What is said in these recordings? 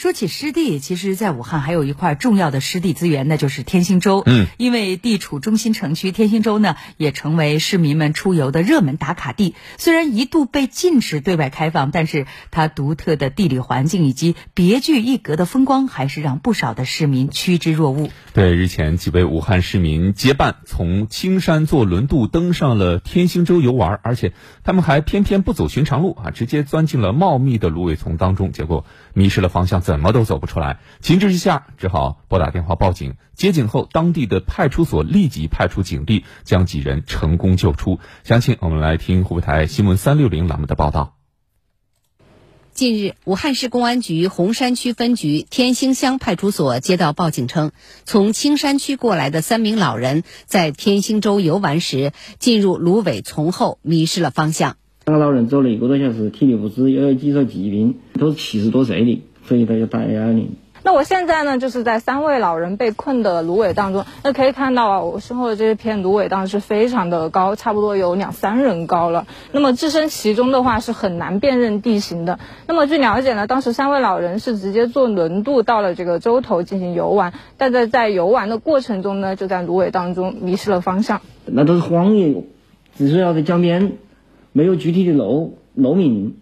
说起湿地，其实，在武汉还有一块重要的湿地资源，那就是天兴洲。嗯，因为地处中心城区，天兴洲呢也成为市民们出游的热门打卡地。虽然一度被禁止对外开放，但是它独特的地理环境以及别具一格的风光，还是让不少的市民趋之若鹜。对，日前几位武汉市民结伴从青山坐轮渡登上了天兴洲游玩，而且他们还偏偏不走寻常路啊，直接钻进了茂密的芦苇丛当中，结果迷失了方向。怎么都走不出来，情急之下只好拨打电话报警。接警后，当地的派出所立即派出警力，将几人成功救出。详情我们来听湖北台新闻三六零栏目的报道。近日，武汉市公安局洪山区分局天兴乡派出所接到报警称，从青山区过来的三名老人在天兴洲游玩时，进入芦苇丛后迷失了方向。三个老人走了一个多小时，体力不支，又有几手疾病，都是七十多岁的。所以大家大压力。那我现在呢，就是在三位老人被困的芦苇荡中。那可以看到啊，我身后的这片芦苇荡是非常的高，差不多有两三人高了。那么置身其中的话，是很难辨认地形的。那么据了解呢，当时三位老人是直接坐轮渡到了这个洲头进行游玩，但在在游玩的过程中呢，就在芦苇荡中迷失了方向。那都是荒野，只是要在江边，没有具体的路路名。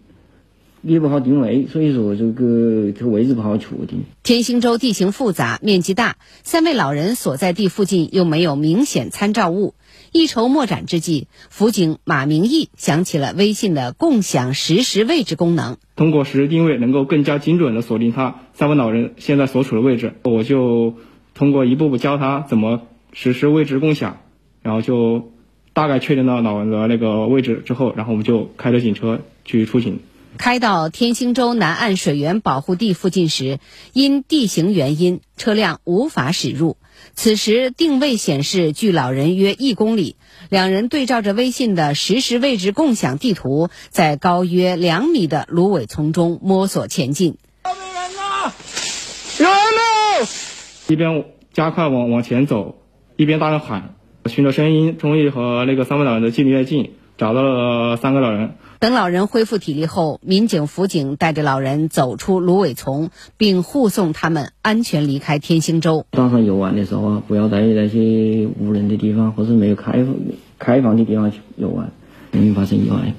也不好定位，所以说这个这个位置不好确定。天兴洲地形复杂，面积大，三位老人所在地附近又没有明显参照物，一筹莫展之际，辅警马明义想起了微信的共享实时位置功能。通过实时定位，能够更加精准的锁定他三位老人现在所处的位置。我就通过一步步教他怎么实时位置共享，然后就大概确定了老人的那个位置之后，然后我们就开着警车去出警。开到天兴洲南岸水源保护地附近时，因地形原因，车辆无法驶入。此时定位显示距老人约一公里，两人对照着微信的实时位置共享地图，在高约两米的芦苇丛中摸索前进。有没有人呢？有没有？一边加快往往前走，一边大声喊，循着声音，终于和那个三位老人的距离越近，找到了三个老人。等老人恢复体力后，民警、辅警带着老人走出芦苇丛，并护送他们安全离开天兴洲。当上游玩的时候啊，不要在那些无人的地方或者没有开开放的地方去游玩，容易发生意外。